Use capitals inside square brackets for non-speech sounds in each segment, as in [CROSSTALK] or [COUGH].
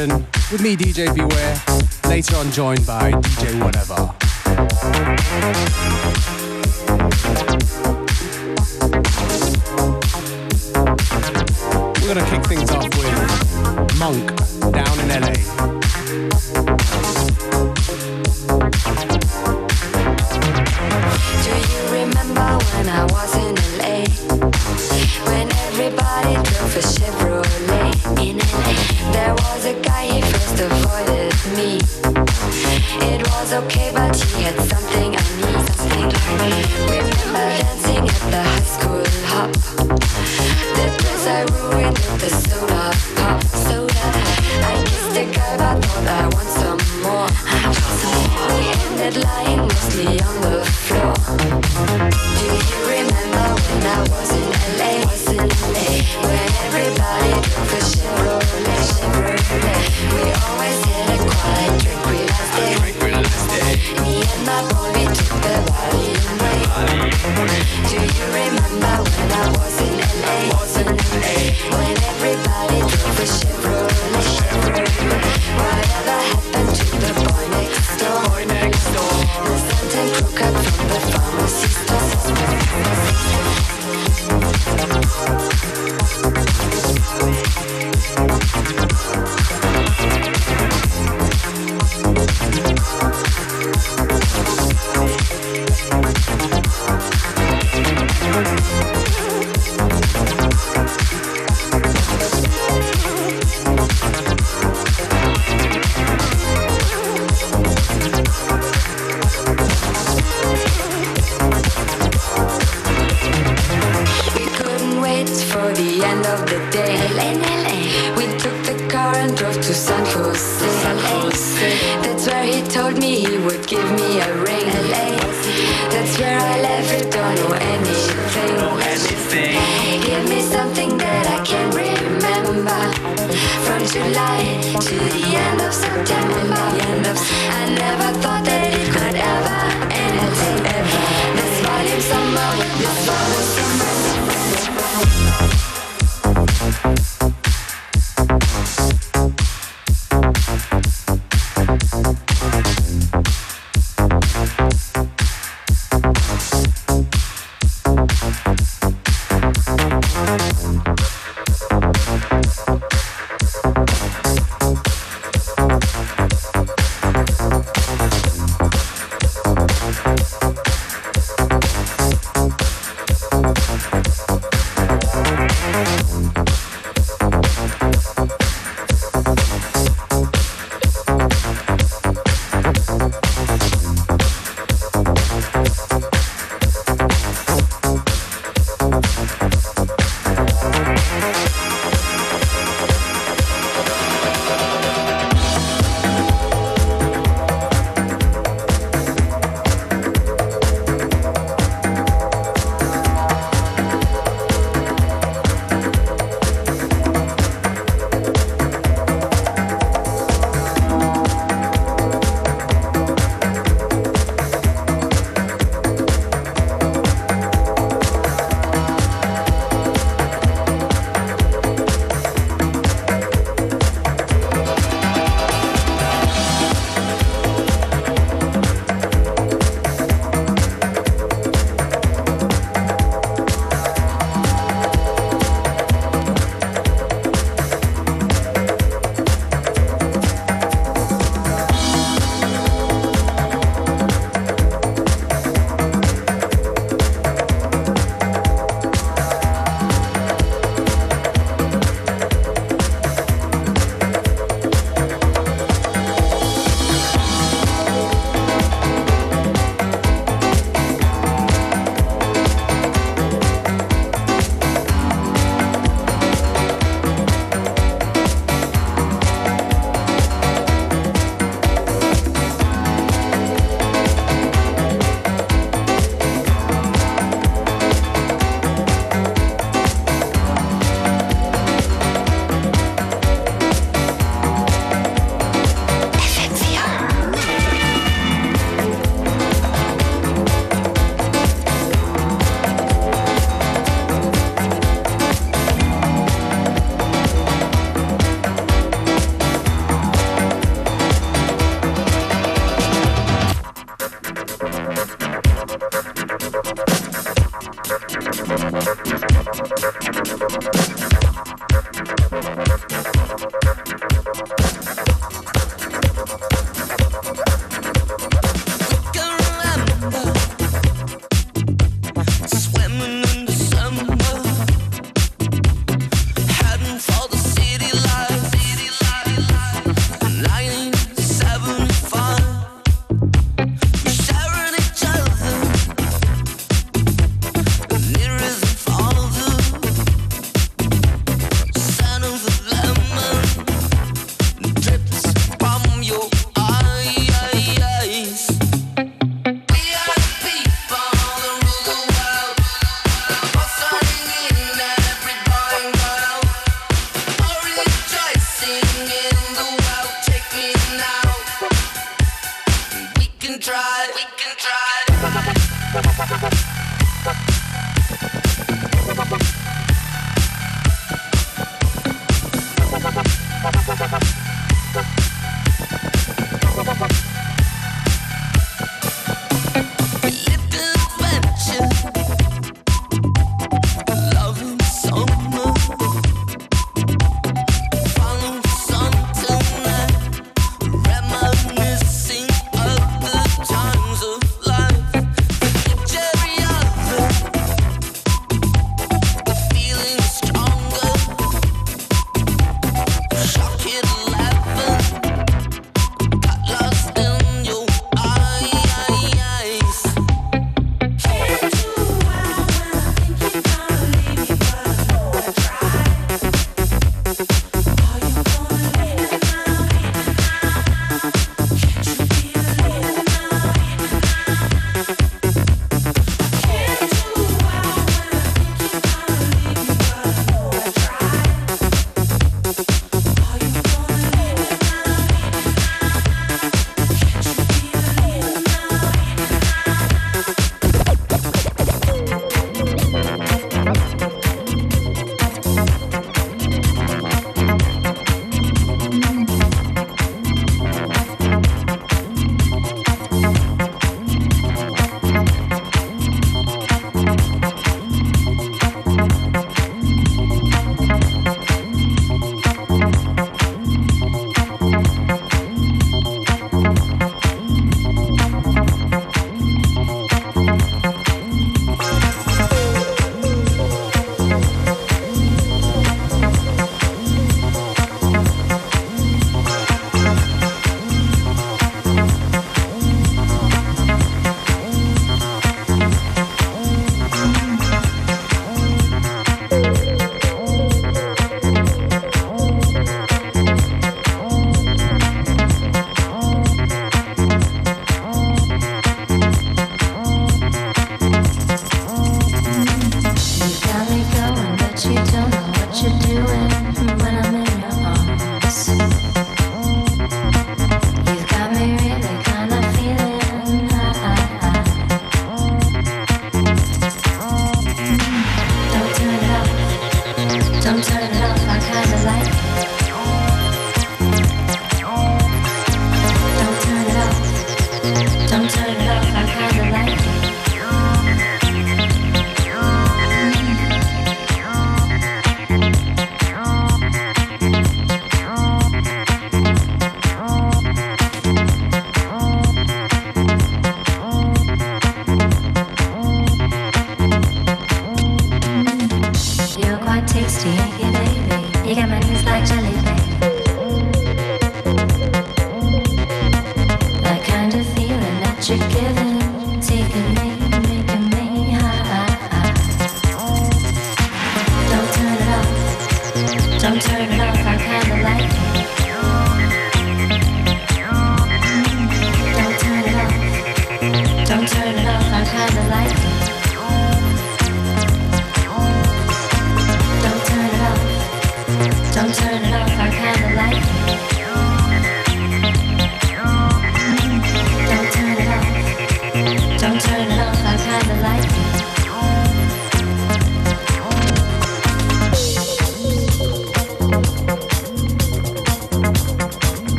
session with me, DJ Beware, later on joined by DJ Whatever. We're gonna kick things off with Monk down in LA. Remember.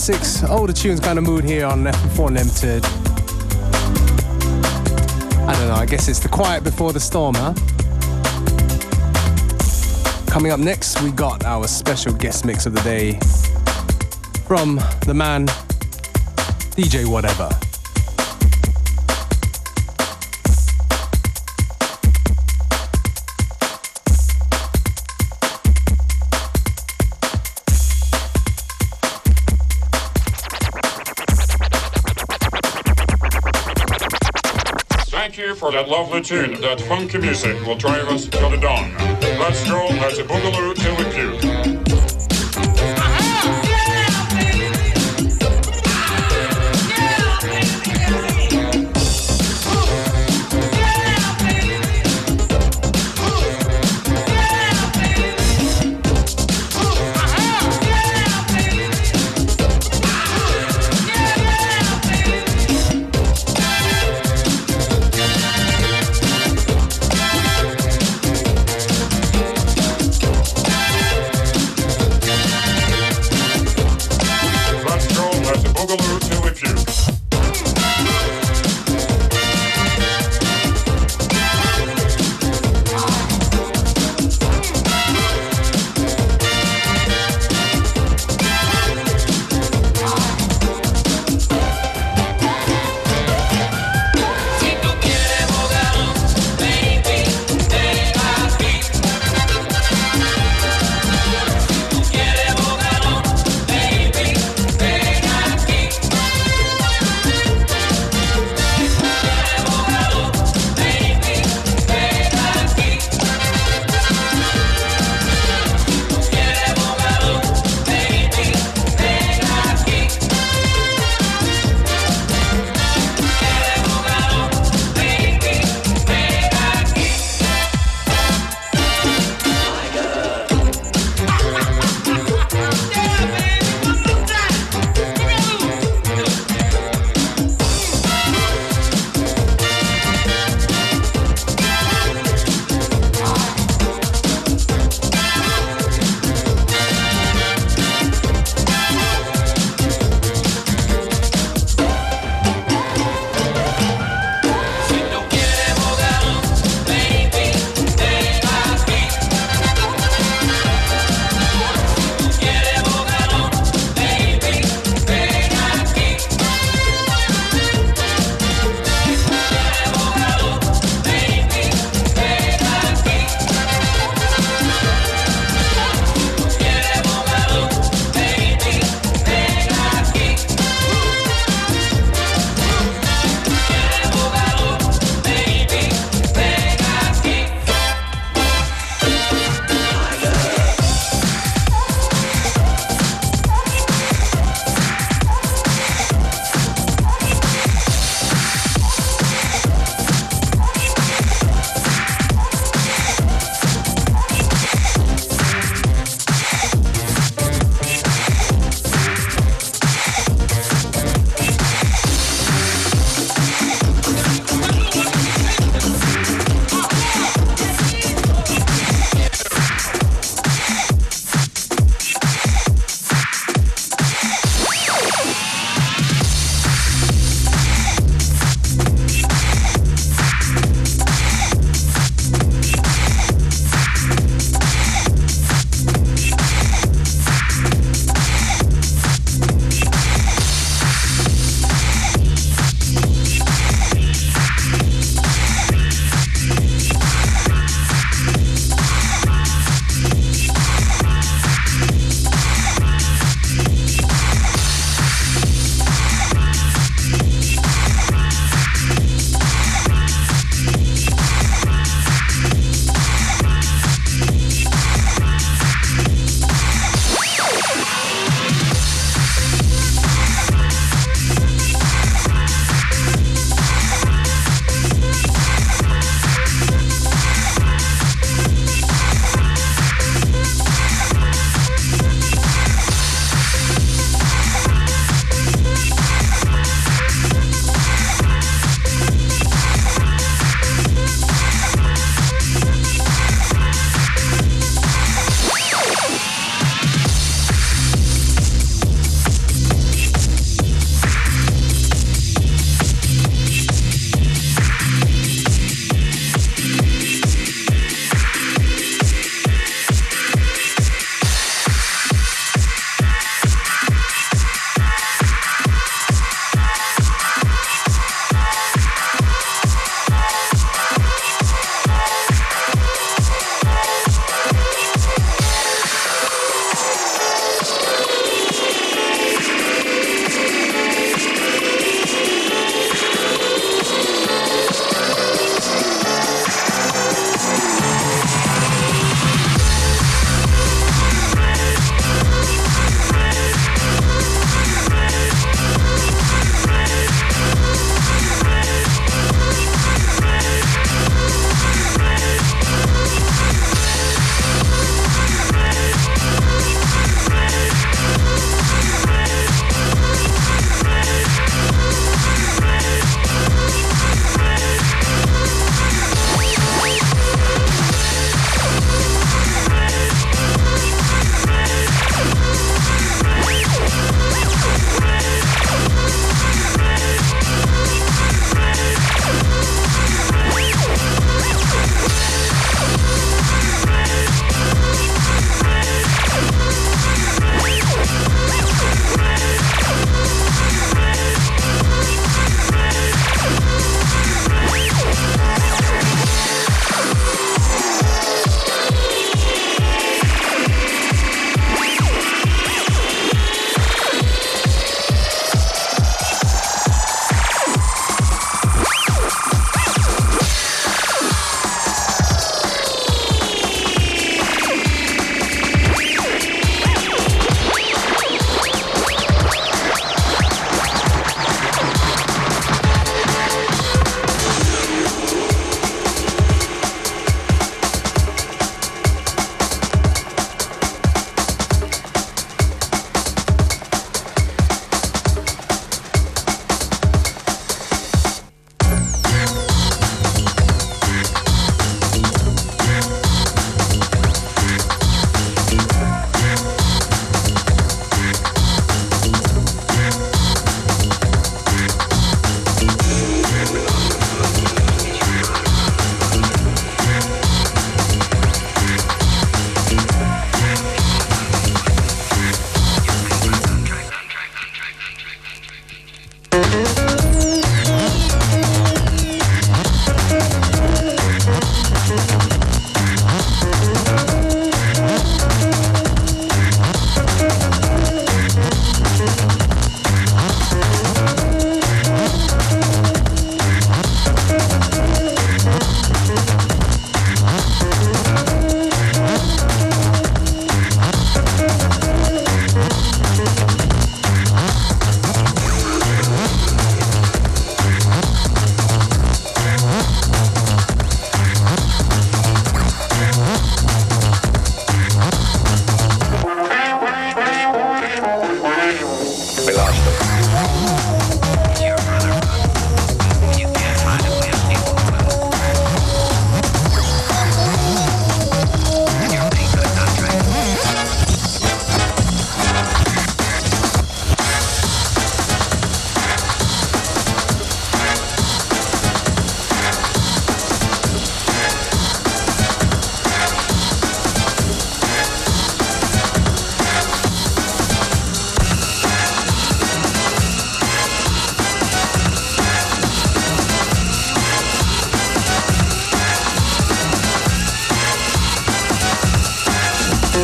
Classics, oh, older tunes kind of mood here on F4 Limited. I don't know, I guess it's the quiet before the storm, huh? Coming up next, we got our special guest mix of the day from the man, DJ Whatever. For that lovely tune. That funky music will drive us till the dawn. Let's go, let's boogaloo till we puke.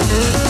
DJ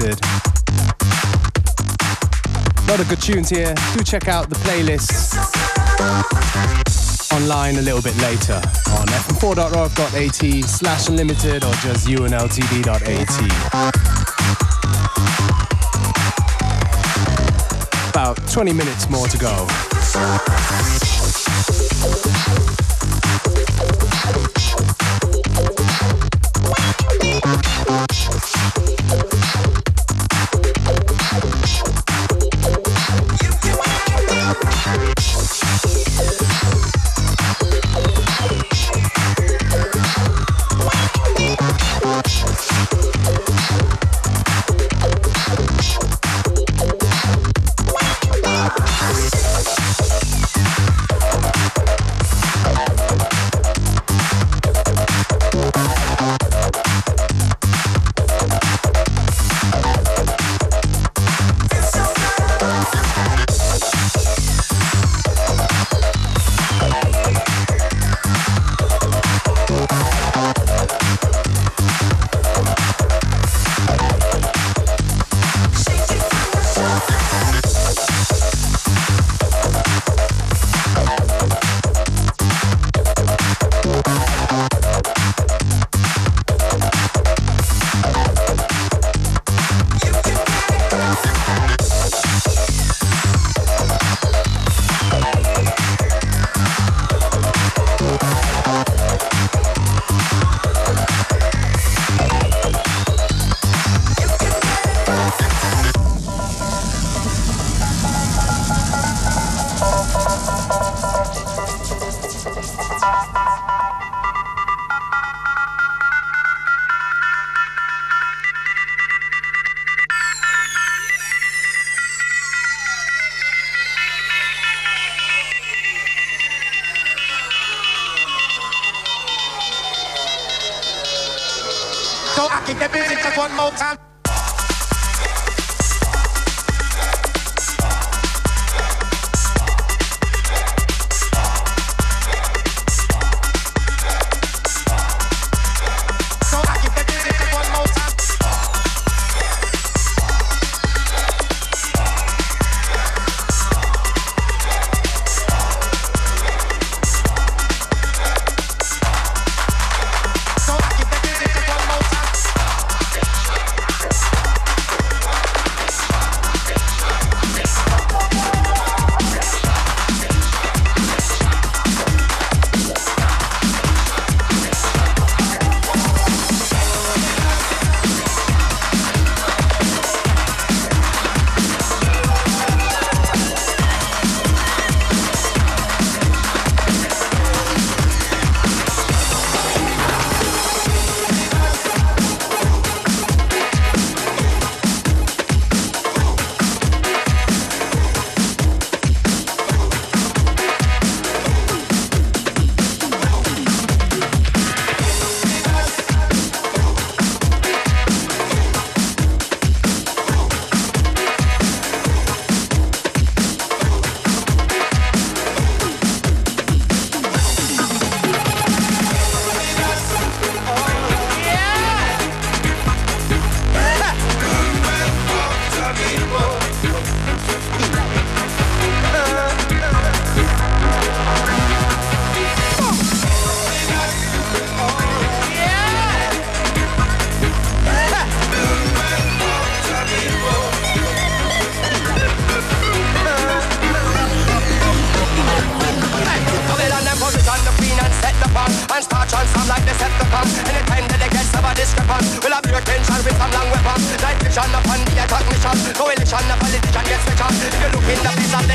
FM4 A lot of good tunes here. Do check out the playlists online a little bit later on fm4.org.at slash unlimited or just unltd.at. About 20 minutes more to go.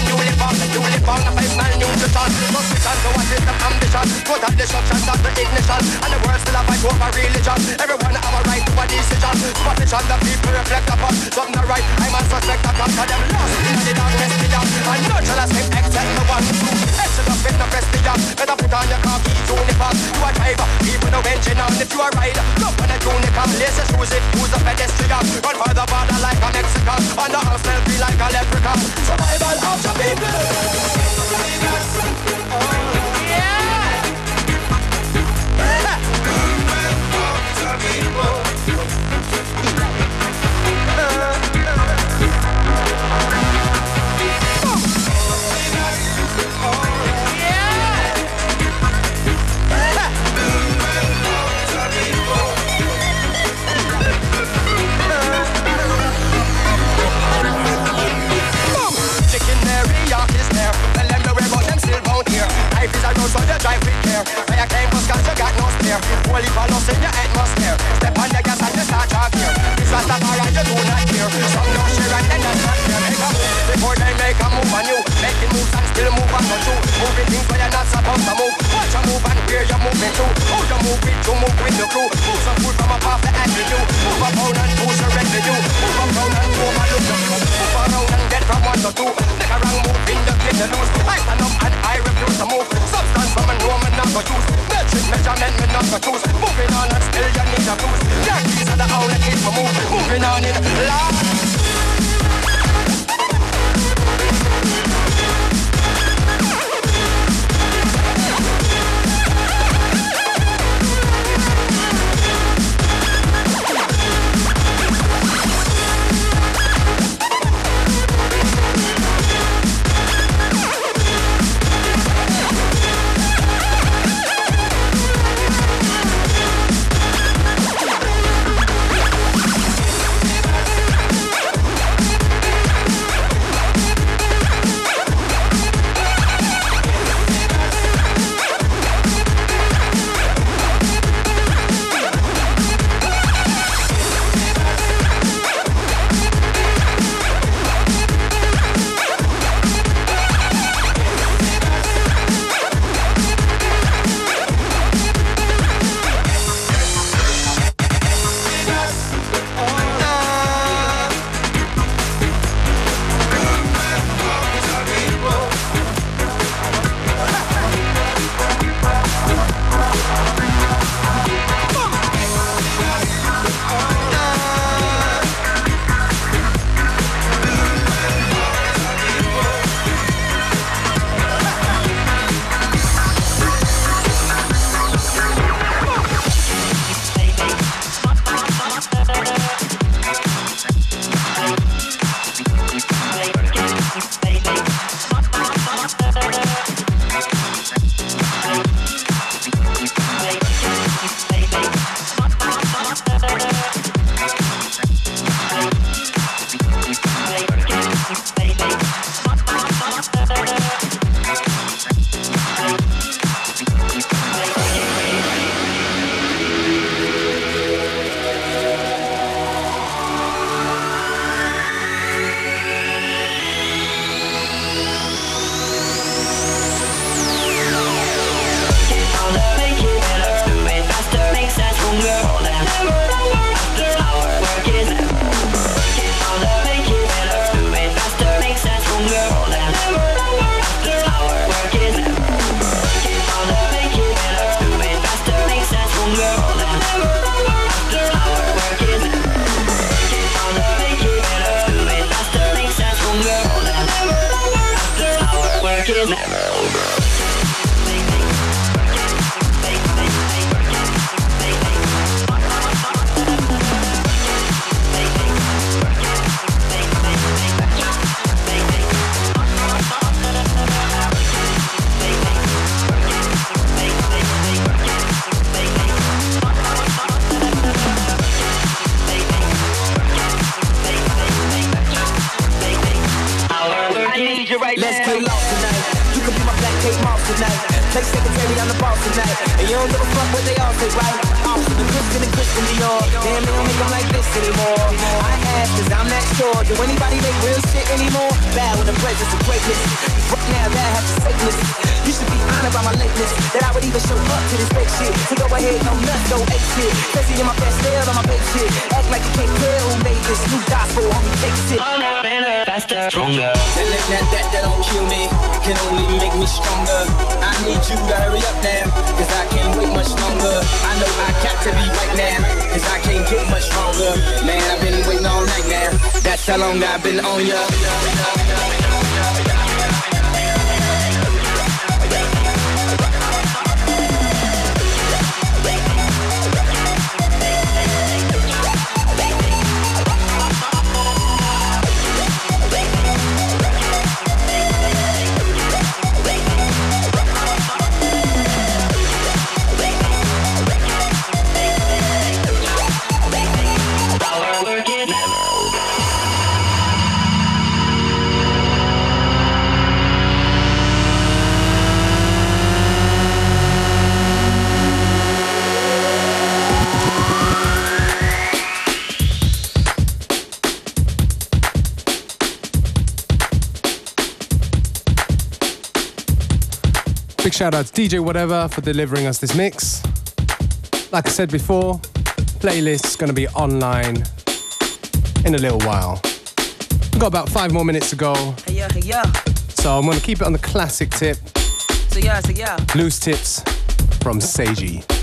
you on You live on a five-mile nutrition Suspicion, so what is the ambition? Total destruction, not the ignition. And the world still a fight over religion. Everyone have a right to a decision. Position the people reflect upon. Something right, I must respect the cause Cause them. Lost in the darkness beyond And no jealous thing except the one who Exit up in the festival Better put on your khaki uniform. You a driver, even no engine on. If you a rider, jump on a unicorn. Lace your shoes, it use a pedestrian. Run for the border like a Mexican. On the house, feel like a leprechaun. Survival of the people. Yeah! [LAUGHS] special road so you drive with care. When you came from you got no spare. Holy ballast in your atmosphere. Step on the gas and you start your gear Rastafari, you do not care. Some don't share and they not not care. Make a before they make a move on you. Making moves and still move on not you. Moving things where you're not supposed to move. Watch you move and where you're moving to. Who you move with, you move with your crew. Move some food from above the avenue. Move around and push a red to revenue. Move around and move overlook your crew. Move around and get from one to two. Make around, move in the kid to lose. I stand up and I refuse to move. Substance from a woman not to use. Metric measurement me not to choose. Moving on and still you need a boost. Jackie's are the only kid for move moving on in love. This new gospel, homie, fix it. I'm not better, faster, stronger. And if that, that, that don't kill me, can only make me stronger. I need you to hurry up now, cause I can't wait much longer. I know I got to be right now, cause I can't get much stronger. Man, I've been waiting all night now. That's how long I've been on ya. Shout out to DJ Whatever for delivering us this mix. Like I said before, playlist's going to be online in a little while. We've got about five more minutes to go. Hey, yeah, hey, yeah. So I'm going to keep it on the classic tip. So yeah, so yeah. Loose tips from Seiji.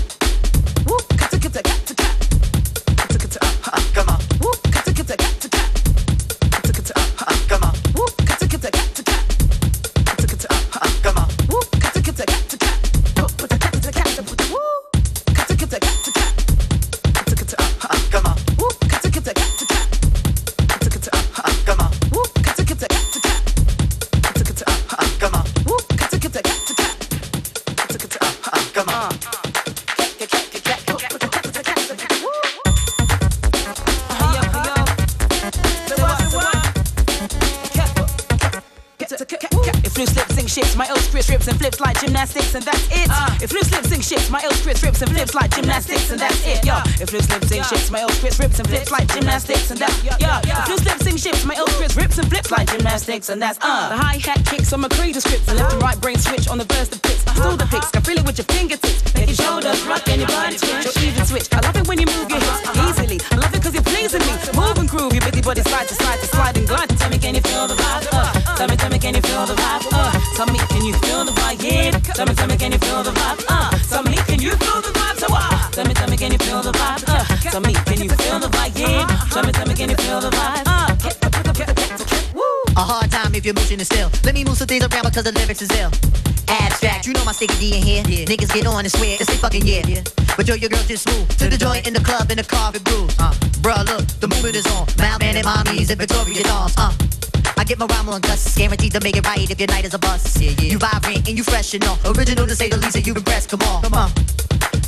Flips, slips, sing shits. My ill scripts rips and flips like gymnastics, and that yeah. yeah. Flips, flips, flips, my hips, hips, hips, and flips like gymnastics and that's if you slips, sing shits. My ill scripts rips and flips like gymnastics, and that's uh. The hi hat kicks on my cradle scripts. The left and right brain switch on the verse that fits. Still the picks, can feel it with your fingertips. Make your shoulders rock and your body twitch. Or even switch. I love it when you move your hips easily. I love it cause you're pleasing me. Move and groove, your busy body side to side to slide and glide. Tell me, can you feel the vibe? Uh. Tell me, tell me, can you feel the vibe? Uh. Tell me, can you feel. Tell me, tell me, can you feel the vibe? Uh. Tell me, can you feel the vibe? So uh. Tell me, tell me, can you feel the vibe? Uh. Tell me, can you feel the vibe? Yeah. Tell me, tell me, can you feel the vibe? Uh. A hard time if your motion is still. Let me move some things around because the lyrics is ill. Abstract, you know my sticky D in here. Yeah. Niggas get on and swear it's a fucking yeah. yeah. But yo, your girl just smooth to the joint in the club in the car with grooves. Uh, bruh, look, the movement is on. Malman and mommies and Victoria dolls. Uh. I get my rhyme on gusts, guaranteed to make it right if your night is a bust. Yeah, yeah. You vibrant and you fresh and all. Original to say the least, and you impressed. Come on, come on.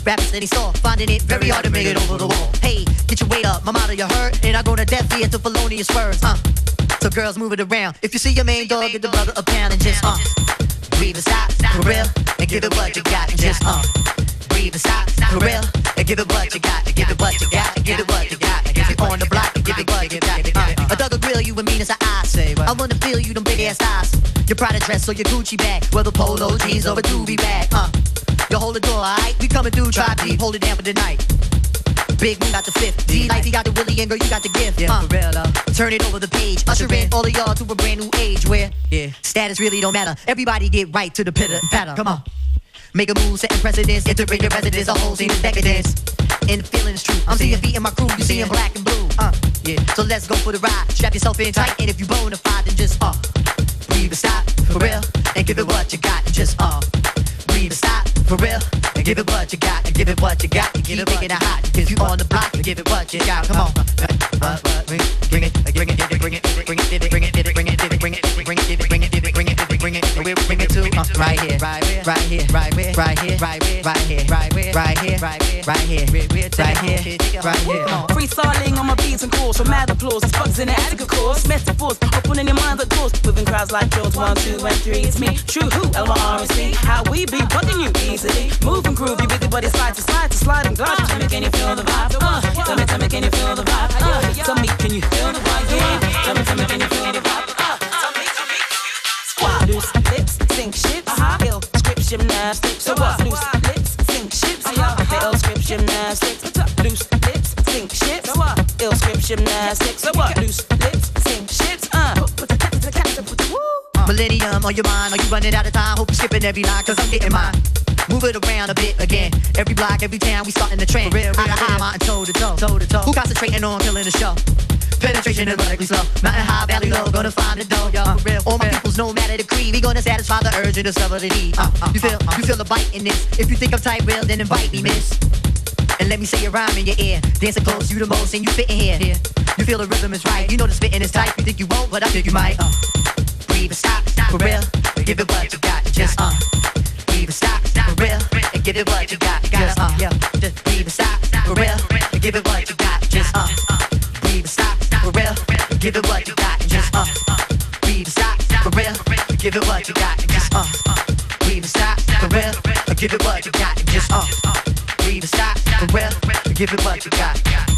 Rappers that he saw, finding it very hard to make it over the wall. Hey, get your weight up, my motto you heard, and I go to death here to felonious words, huh? So girls move it around. If you see your main dog, get the brother a pound and just uh, breathe and stop, for real, and give it what you got, and just uh, breathe and stop, for real, and give it what you got, and give it what you got, and give it what you got, and give it on the block, and give it what you got. Uh, a grill you and mean as I I wanna feel you them big ass eyes, your Prada dress or your Gucci bag, whether polo jeans or a doobie bag, uh. You hold the door, alright? We coming through, try deep, hold it down for the night. Big Moon got the fifth. D Life, he got the Willie, and girl, you got the gift. Yeah, uh, for real though. Turn it over the page. Usher in all of y'all to a brand new age where yeah, status really don't matter. Everybody get right to the pitter patter. Come on. Make a move, setting precedence, entering your residence, a whole scene of decadence. And the feeling's true. I'm seeing beat in my crew, you seeing black and blue. Uh, yeah. So let's go for the ride. Strap yourself in tight, and if you bona fide, then just uh, breathe and stop for real, and give it what you got, and just uh, breathe and stop for real, and give it what you got, and give it what you got, and keep making it hot. Cause you on the block, and give it what you got. Come on, uh, uh, bring it, bring it, bring it, bring it, bring it, bring it, bring it, right here, right here, right here, right here, right here, right here, right here, right here, right here, right here, right here, right here, on my beats and calls for mad applause. It's bugs in the attic, of course. Metaphors, opening your mind, of course. Moving crowds like Jones, one, two, and three. It's me, true who, L-Y-R-S-C. How we be bugging you easily. Move and groove, you busy body slide to slide to slide and. Tell me, can you feel the vibe? Uh, tell me, tell me, can you feel the vibe? Uh, tell me, can you feel the vibe? Yeah. Tell me, tell me, can you feel the vibe? Uh, tell me, tell me, Squat, loose lips, sink ships, ill script gymnastics. So what? Loose lips, sink ships, uh-huh. ill script gymnastics. Loose lips, sink ships, ill script gymnastics. So what? Loose lips, sink ships, uh. Put the cat to the cat to put the woo. Millennium on your mind, are you running out of time? Hope you're skipping every line, cause I'm getting mine. Move it around a bit again. Every block, every town, we starting the trend. Real, real, Eye to eye, mountain toe to toe, toe to toe. Who concentrating on killing the show? Penetration is radically slow. Mountain high, valley low, gonna find the dough, yo. Uh, real, All my peoples, no matter the creed, we gonna satisfy the urge and discover the need. Uh, uh, you feel, you feel the bite in this. If you think I'm tight, real, then invite me, miss. And let me say a rhyme in your ear. Dancing close, you the most, and you fit in here. here. You feel the rhythm is right. You know the spitting is tight. You think you won't, but I think you might. Uh, breathe and stop, stop for real. Give it what you got. Just uh, breathe and stop, stop for real. And give it what you got. Just uh, yeah. Just breathe and stop, stop for real. And give it what you got. Give it what you got. Just uh, breathe and stop, for real. Give it what you got. Just uh, breathe and stop for real. Give it what you got. Just uh, breathe and stop for real. Give it what you got.